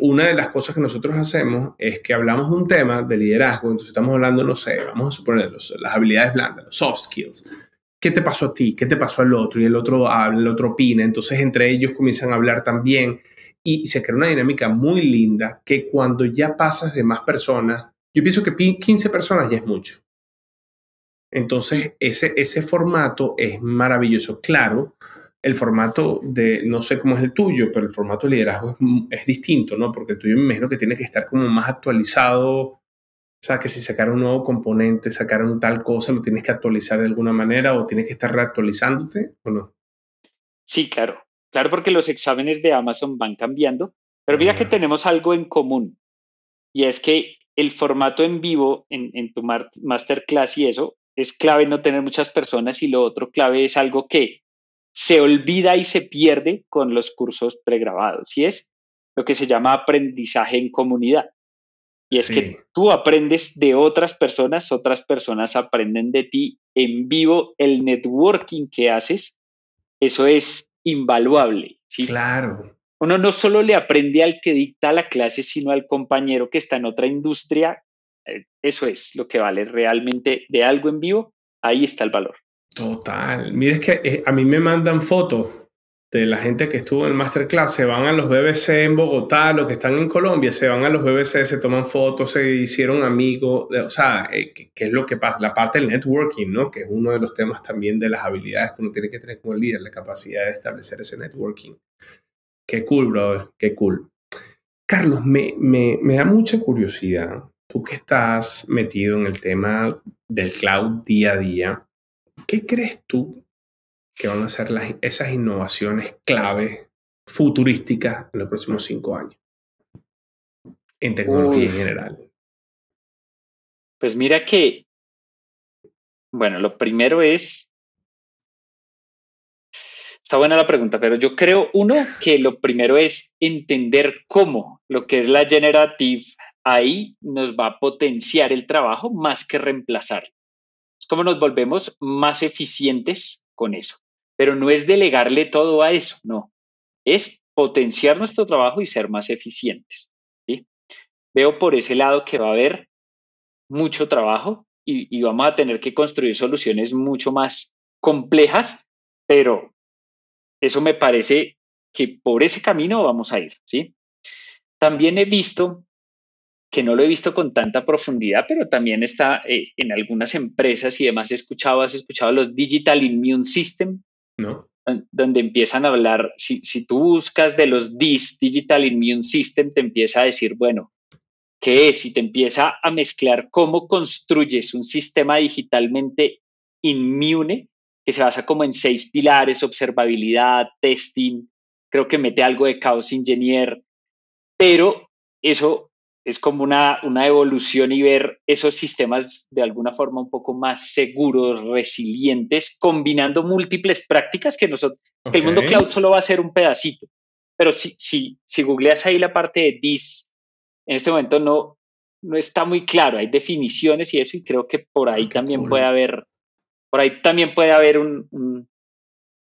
una de las cosas que nosotros hacemos es que hablamos de un tema de liderazgo, entonces estamos hablando, no sé, vamos a suponer las habilidades blandas, los soft skills. ¿Qué te pasó a ti? ¿Qué te pasó al otro? Y el otro habla, el otro opina. Entonces, entre ellos comienzan a hablar también y se crea una dinámica muy linda que cuando ya pasas de más personas, yo pienso que 15 personas ya es mucho. Entonces, ese, ese formato es maravilloso. Claro, el formato de, no sé cómo es el tuyo, pero el formato de liderazgo es, distinto, ¿no? Porque el tuyo me imagino que tiene que estar como más actualizado. O sea, que si sacaron un nuevo componente, sacaron tal cosa, lo tienes que actualizar de alguna manera o tienes que estar reactualizándote o no. Sí, claro. Claro, porque los exámenes de Amazon van cambiando, pero mira que tenemos algo en común y es que el formato en vivo en, en tu masterclass y eso es clave no tener muchas personas y lo otro clave es algo que se olvida y se pierde con los cursos pregrabados y es lo que se llama aprendizaje en comunidad. Y es que tú aprendes de otras personas, otras personas aprenden de ti en vivo, el networking que haces, eso es invaluable. ¿sí? Claro. Uno no solo le aprende al que dicta la clase, sino al compañero que está en otra industria. Eh, eso es lo que vale realmente de algo en vivo. Ahí está el valor. Total. Mire, es que eh, a mí me mandan fotos de la gente que estuvo en el masterclass, se van a los BBC en Bogotá, los que están en Colombia, se van a los BBC, se toman fotos, se hicieron amigos, o sea, eh, ¿qué, es lo que pasa? La parte del networking, ¿no? Que es uno de los temas también de las habilidades que uno tiene que tener como líder, la capacidad de establecer ese networking. Qué cool, brother, qué cool. Carlos, me, me, me da mucha curiosidad, tú que estás metido en el tema del cloud día a día, ¿qué crees tú que van a ser las, esas innovaciones clave futurísticas en los próximos cinco años? En tecnología en general. Pues mira que, bueno, lo primero es, está buena la pregunta, pero yo creo, uno, que lo primero es entender cómo lo que es la generative ahí nos va a potenciar el trabajo más que reemplazar cómo nos volvemos más eficientes con eso. Pero no es delegarle todo a eso, no. Es potenciar nuestro trabajo y ser más eficientes. Veo por ese lado que va a haber mucho trabajo y, vamos a tener que construir soluciones mucho más complejas, pero eso me parece que por ese camino vamos a ir. ¿sí? También he visto que no lo he visto con tanta profundidad, pero también está eh, en algunas empresas y demás he escuchado, has escuchado los Digital Immune System, ¿no? Donde empiezan a hablar, si, si tú buscas de los DIS, Digital Immune System, te empieza a decir, bueno, ¿qué es? Y te empieza a mezclar cómo construyes un sistema digitalmente inmune que se basa como en seis pilares, observabilidad, testing, creo que mete algo de caos engineer, pero eso es como una, una evolución y ver esos sistemas de alguna forma un poco más seguros, resilientes, combinando múltiples prácticas que nosotros, el mundo cloud solo va a ser un pedacito. Pero si, si, si googleas ahí la parte de DIS, en este momento no, no está muy claro, hay definiciones y eso, y creo que por ahí también puede haber, por ahí también puede haber un, un,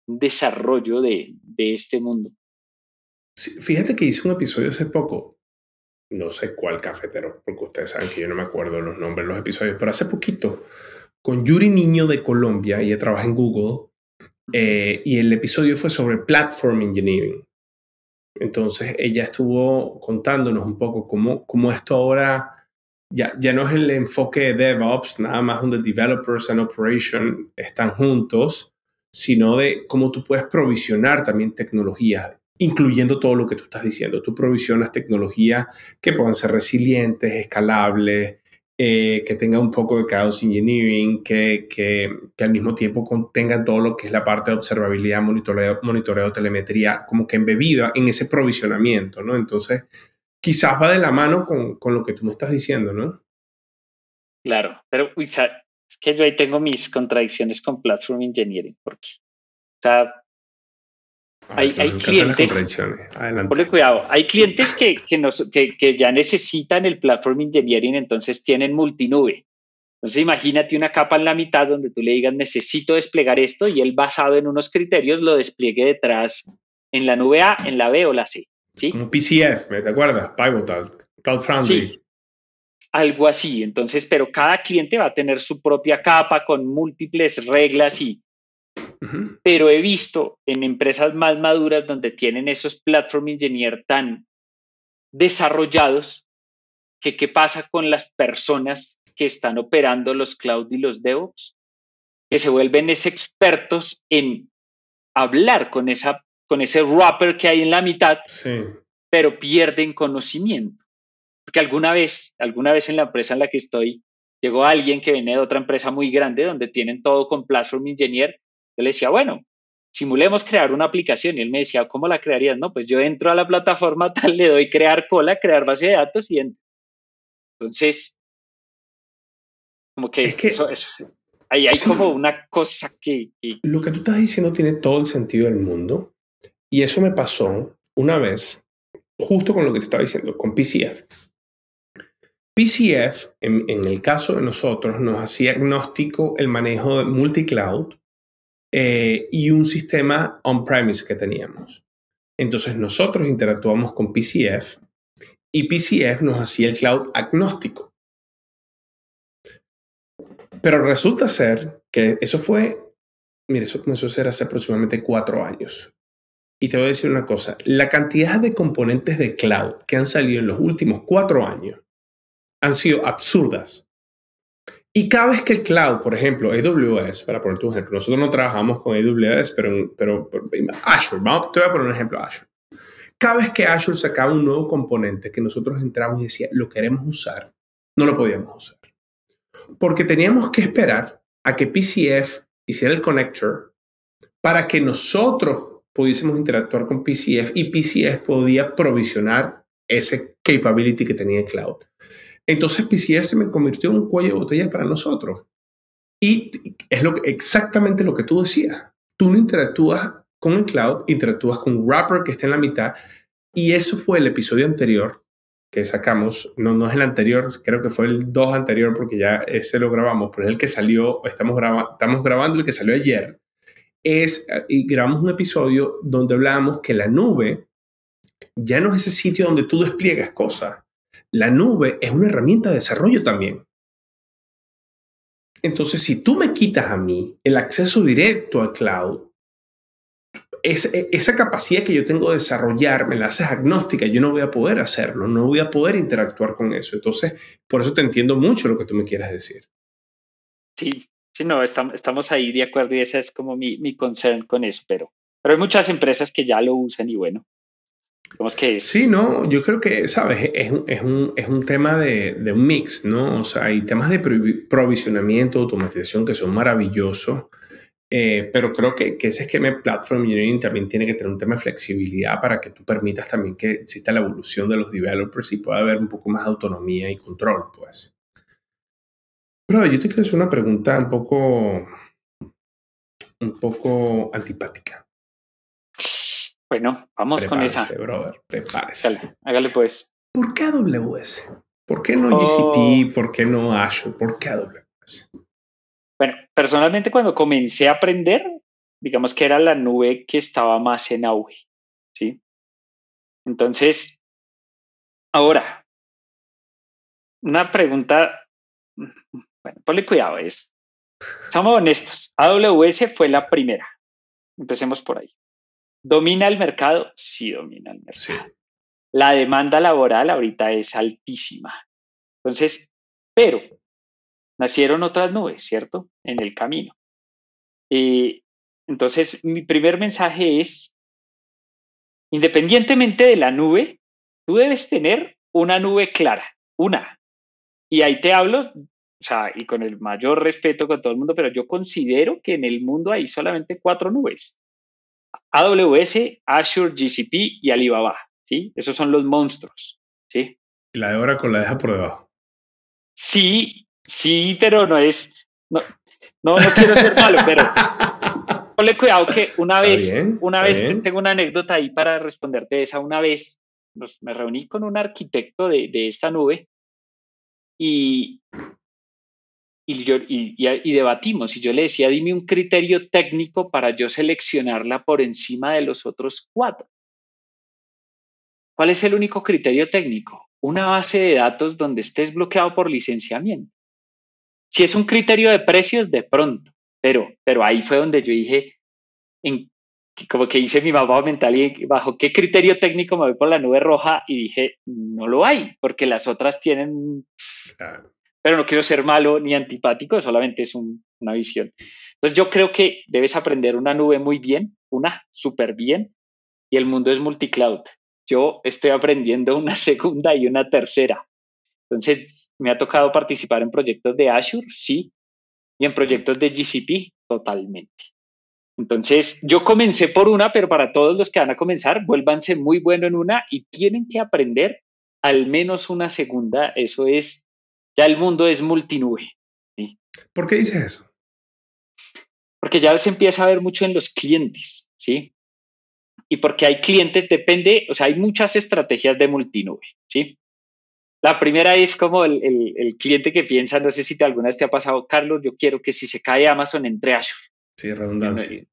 desarrollo de, de este mundo. fíjate que hice un episodio hace poco no sé cuál cafetero, porque ustedes saben que yo no me acuerdo los nombres los episodios, pero hace poquito, con Yuri Niño de Colombia, ella trabaja en Google, eh, y el episodio fue sobre Platform Engineering. Entonces ella estuvo contándonos un poco cómo, cómo esto ahora ya, ya no es el enfoque de DevOps, nada más donde developers and operation están juntos, sino de cómo tú puedes provisionar también tecnologías incluyendo todo lo que tú estás diciendo. Tú provisionas tecnologías que puedan ser resilientes, escalables, eh, que tengan un poco de chaos engineering, que, que, al mismo tiempo contengan todo lo que es la parte de observabilidad, monitoreo, monitoreo, telemetría, como que embebida en ese provisionamiento, ¿no? Entonces, quizás va de la mano con, con lo que tú me estás diciendo, ¿no? Claro, pero es que yo ahí tengo mis contradicciones con Platform Engineering, porque, o sea, hay, hay clientes, ponle cuidado, hay clientes que, que, nos, que, que, ya necesitan el Platform Engineering, entonces tienen multinube. Entonces imagínate una capa en la mitad donde tú le digas necesito desplegar esto y él basado en unos criterios lo despliegue detrás en la nube A, en la B o la C. ¿sí? Como PCF, ¿te acuerdas? Pivotal, Cloud Foundry. Sí, algo así. Entonces, pero cada cliente va a tener su propia capa con múltiples reglas y pero he visto en empresas más maduras donde tienen esos platform engineer tan desarrollados que qué pasa con las personas que están operando los cloud y los DevOps, que se vuelven expertos en hablar con, esa, con ese wrapper que hay en la mitad, pero pierden conocimiento. Porque alguna vez, alguna vez en la empresa en la que estoy, llegó alguien que viene de otra empresa muy grande donde tienen todo con Platform Engineer yo le decía, bueno, simulemos crear una aplicación. Y él me decía, ¿cómo la crearías? No, pues yo entro a la plataforma tal, le doy crear cola, crear base de datos y Entonces, como que, eso, ahí hay como una cosa que, Lo que tú estás diciendo tiene todo el sentido del mundo. Y eso me pasó una vez, justo con lo que te estaba diciendo, con PCF. PCF, en, en el caso de nosotros, nos hacía agnóstico el manejo de multicloud eh, y un sistema on-premise que teníamos. Entonces nosotros interactuamos con PCF y PCF nos hacía el cloud agnóstico. Pero resulta ser que eso fue, mire, eso comenzó a ser hace aproximadamente cuatro años. Y te voy a decir una cosa, la cantidad de componentes de cloud que han salido en los últimos cuatro años han sido absurdas. Y cada vez que el cloud, por ejemplo, AWS, para poner tu ejemplo, nosotros no trabajamos con AWS, pero, pero, Azure, vamos, te voy a poner un ejemplo Azure. Cada vez que Azure sacaba un nuevo componente que nosotros entramos y decía, lo queremos usar, no lo podíamos usar. Porque teníamos que esperar a que PCF hiciera el connector para que nosotros pudiésemos interactuar con PCF y PCF podía provisionar ese capability que tenía el cloud. Entonces PCF se me convirtió en un cuello de botella para nosotros. Y es lo exactamente lo que tú decías. Tú no interactúas con el cloud, interactúas con un wrapper que está en la mitad. Y eso fue el episodio anterior que sacamos. No, no es el anterior, creo que fue el 2 anterior porque ya ese lo grabamos, pero es el que salió, estamos, estamos grabando el que salió ayer. Es, y grabamos un episodio donde hablábamos que la nube ya no es ese sitio donde tú despliegas cosas la nube es una herramienta de desarrollo también. Entonces, si tú me quitas a mí el acceso directo al cloud, esa capacidad que yo tengo de desarrollar me la haces agnóstica, yo no voy a poder hacerlo, no voy a poder interactuar con eso. Entonces, por eso te entiendo mucho lo que tú me quieras decir. Sí, sí, no, estamos, ahí de acuerdo y ese es como mi, mi concern con eso, pero, pero hay muchas empresas que ya lo usan y bueno, que Sí, no, yo creo que, ¿sabes? Es un, es un, es un tema de, de, un mix, ¿no? O sea, hay temas de provisionamiento, automatización que son maravillosos, eh, pero creo que, que ese esquema Platform Engineering también tiene que tener un tema de flexibilidad para que tú permitas también que exista la evolución de los developers y pueda haber un poco más de autonomía y control, pues. Pero yo te quiero hacer una pregunta un poco, un poco antipática. Bueno, vamos con esa. brother, prepárese. hágale pues. ¿Por qué AWS? ¿Por qué no GCP? Oh. ¿Por qué no Azure? ¿Por qué AWS? Bueno, personalmente cuando comencé a aprender, digamos que era la nube que estaba más en auge, ¿sí? Entonces, ahora, una pregunta, bueno, ponle cuidado, es, somos honestos, AWS fue la primera, empecemos por ahí. ¿Domina el mercado? Sí, domina el mercado. La demanda laboral ahorita es altísima. Entonces, pero nacieron otras nubes, ¿cierto? En el camino. entonces, mi primer mensaje es, independientemente de la nube, tú debes tener una nube clara, una. Y ahí te hablo, o sea, y con el mayor respeto con todo el mundo, pero yo considero que en el mundo hay solamente cuatro nubes. AWS, Azure, GCP y Alibaba, ¿sí? Esos son los monstruos, ¿sí? Y la de Oracle la deja por debajo. Sí, sí, pero no es, no, no, quiero ser malo, pero ponle cuidado que una vez, una vez tengo una anécdota ahí para responderte esa. Una vez me reuní con un arquitecto de, esta nube y, y, yo, y, debatimos. Y yo le decía, dime un criterio técnico para yo seleccionarla por encima de los otros cuatro. ¿Cuál es el único criterio técnico? Una base de datos donde estés bloqueado por licenciamiento. Si es un criterio de precios, de pronto, pero, pero ahí fue donde yo dije, en, como que hice mi mapa mental y bajo qué criterio técnico me voy por la nube roja y dije, no lo hay, porque las otras tienen... Pero no quiero ser malo ni antipático, solamente es una visión. Entonces yo creo que debes aprender una nube muy bien, una súper bien, y el mundo es multicloud. Yo estoy aprendiendo una segunda y una tercera. Entonces, me ha tocado participar en proyectos de Azure, sí, y en proyectos de GCP, totalmente. Entonces, yo comencé por una, pero para todos los que van a comenzar, vuélvanse muy bueno en una y tienen que aprender al menos una segunda. Eso es, ya el mundo es multinube. ¿sí? ¿Por qué dices eso? Porque ya se empieza a ver mucho en los clientes, ¿sí? Y porque hay clientes, depende, o sea, hay muchas estrategias de multinube, ¿sí? La primera es como el, cliente que piensa, no sé si alguna vez te ha pasado, Carlos, yo quiero que si se cae Amazon entre Azure. Sí, redundancia.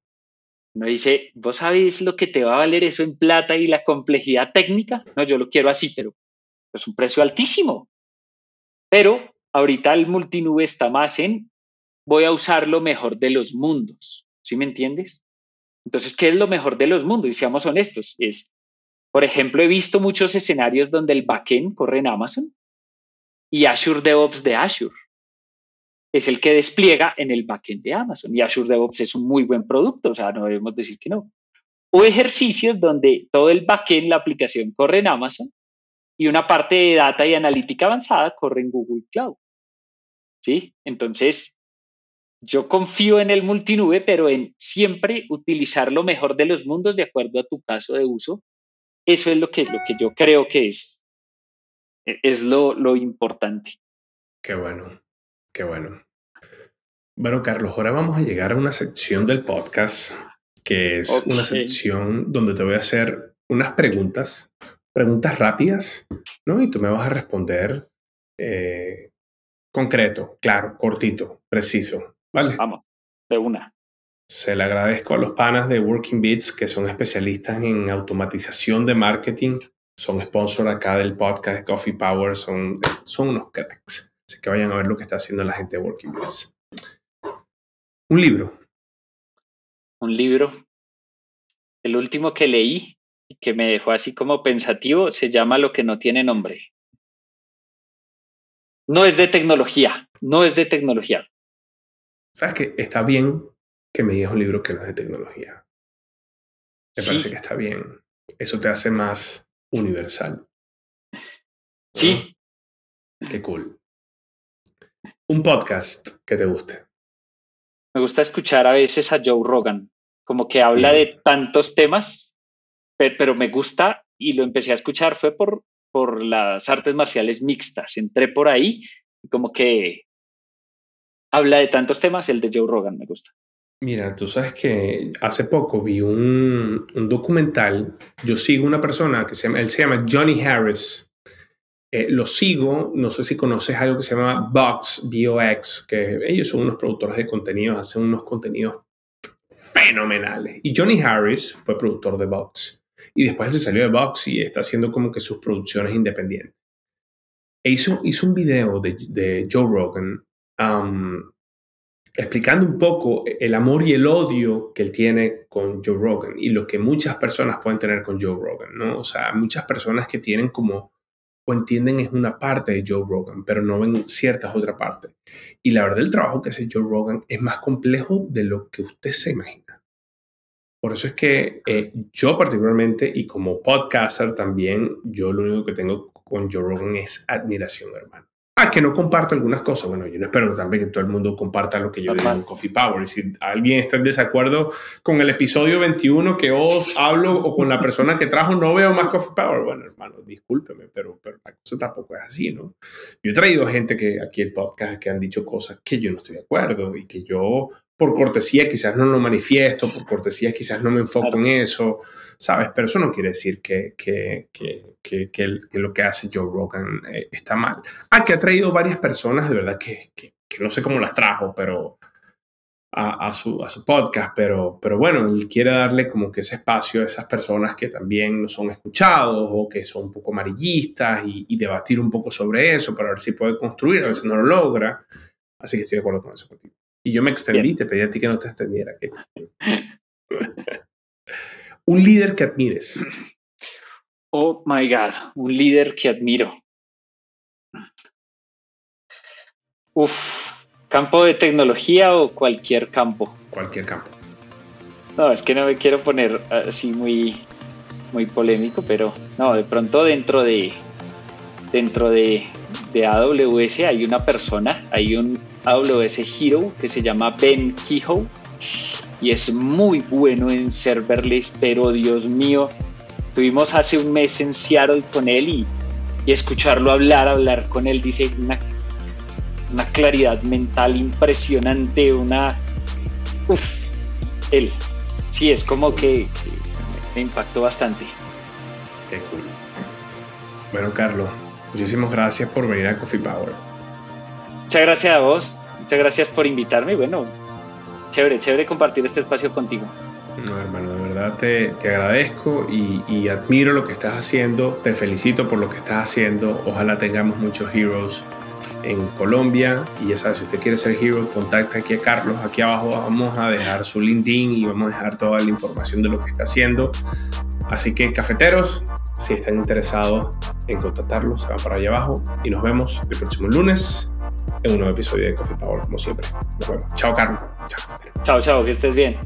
Uno dice, ¿vos sabés lo que te va a valer eso en plata y la complejidad técnica? No, yo lo quiero así, pero es un precio altísimo. Pero ahorita el multinube está más en, voy a usar lo mejor de los mundos. ¿Sí me entiendes? Entonces, ¿qué es lo mejor de los mundos? Y seamos honestos, es por ejemplo, he visto muchos escenarios donde el backend corre en Amazon y Azure DevOps de Azure es el que despliega en el backend de Amazon. Y Azure DevOps es un muy buen producto, o sea, no debemos decir que no. O ejercicios donde todo el backend, la aplicación corre en Amazon y una parte de data y analítica avanzada corre en Google Cloud. ¿Sí? Entonces, yo confío en el multinube, pero en siempre utilizar lo mejor de los mundos de acuerdo a tu caso de uso eso es lo que, lo que yo creo que es, e, es lo, lo importante. Qué bueno, qué bueno. Bueno, Carlos, ahora vamos a llegar a una sección del podcast que es una sección donde te voy a hacer unas preguntas, preguntas rápidas, ¿no? Y tú me vas a responder eh, concreto, claro, cortito, preciso, ¿vale? Vamos, de una. Se le agradezco a los panas de Working Beats que son especialistas en automatización de marketing. Son sponsor acá del podcast Coffee Power. Son, son unos cracks. Así que vayan a ver lo que está haciendo la gente de Working Beats. Un libro. Un libro. El último que leí y que me dejó así como pensativo se llama Lo que no tiene nombre. No es de tecnología, no es de tecnología. Sabes que está bien que me digas un libro que no es de tecnología. Me parece que está bien. Eso te hace más universal. Sí. Qué cool. Un podcast que te guste. Me gusta escuchar a veces a Joe Rogan, como que habla de tantos temas, pero me gusta y lo empecé a escuchar fue por, por las artes marciales mixtas. Entré por ahí y como que habla de tantos temas, el de Joe Rogan me gusta. Mira, tú sabes que hace poco vi un, documental. Yo sigo una persona que se llama, él se llama Johnny Harris. Eh, lo sigo, no sé si conoces algo que se llama Box, B-O-X, que ellos son unos productores de contenidos, hacen unos contenidos fenomenales. Y Johnny Harris fue productor de Box. Y después se salió de Box y está haciendo como que sus producciones independientes. E hizo, hizo un video de, Joe Rogan um, explicando un poco el amor y el odio que él tiene con Joe Rogan y lo que muchas personas pueden tener con Joe Rogan, ¿no? O sea, muchas personas que tienen como o entienden es una parte de Joe Rogan, pero no ven ciertas otras partes. Y la verdad, el trabajo que hace Joe Rogan es más complejo de lo que usted se imagina. Por eso es que eh, yo particularmente y como podcaster también, yo lo único que tengo con Joe Rogan es admiración, hermano. Ah, que no comparto algunas cosas. Bueno, yo no espero también que todo el mundo comparta lo que yo digo en Coffee Power. Y si alguien está en desacuerdo con el episodio 21 que os hablo o con la persona que trajo, no veo más Coffee Power. Bueno, hermano, discúlpeme, pero, pero la cosa tampoco es así, ¿no? Yo he traído gente que aquí el podcast que han dicho cosas que yo no estoy de acuerdo y que yo, por cortesía, quizás no lo manifiesto, por cortesía, quizás no me enfoco en eso. ¿sabes? Pero eso no quiere decir que, que, que, que lo que hace Joe Rogan eh, está mal. Ah, que ha traído varias personas, de verdad que, no sé cómo las trajo, pero a, a, su, a su podcast, pero, pero bueno, él quiere darle como que ese espacio a esas personas que también no son escuchados o que son un poco amarillistas y, debatir un poco sobre eso para ver si puede construir, a veces no lo logra. Así que estoy de acuerdo con eso contigo. Y yo me extendí, te pedí a ti que no te extendiera. Un líder que admires. Oh my God, un líder que admiro. Uf, campo de tecnología o cualquier campo. Cualquier campo. No, es que no me quiero poner así muy, muy polémico, pero no, de pronto dentro de dentro de, de AWS hay una persona, hay un AWS Hero que se llama Ben Kehoe y es muy bueno en serverless, pero Dios mío, estuvimos hace un mes en Seattle con él y, escucharlo hablar, hablar con él, dice una, una claridad mental impresionante, una... Uf, él. Sí, es como que, me impactó bastante. Qué cool. Bueno, Carlos, muchísimas gracias por venir a Coffee Power. Muchas gracias a vos, muchas gracias por invitarme. Bueno, chévere, chévere compartir este espacio contigo. No, hermano, de verdad te, te agradezco y, y, admiro lo que estás haciendo. Te felicito por lo que estás haciendo. Ojalá tengamos muchos heroes en Colombia. Y ya sabes, si usted quiere ser hero, contacta aquí a Carlos. Aquí abajo vamos a dejar su LinkedIn y vamos a dejar toda la información de lo que está haciendo. Así que, cafeteros, si están interesados en contactarlos, se van para allá abajo y nos vemos el próximo lunes en un nuevo episodio de Coffee Power, como siempre. Nos vemos. Chao, Carlos. Chao, chao, que estés bien.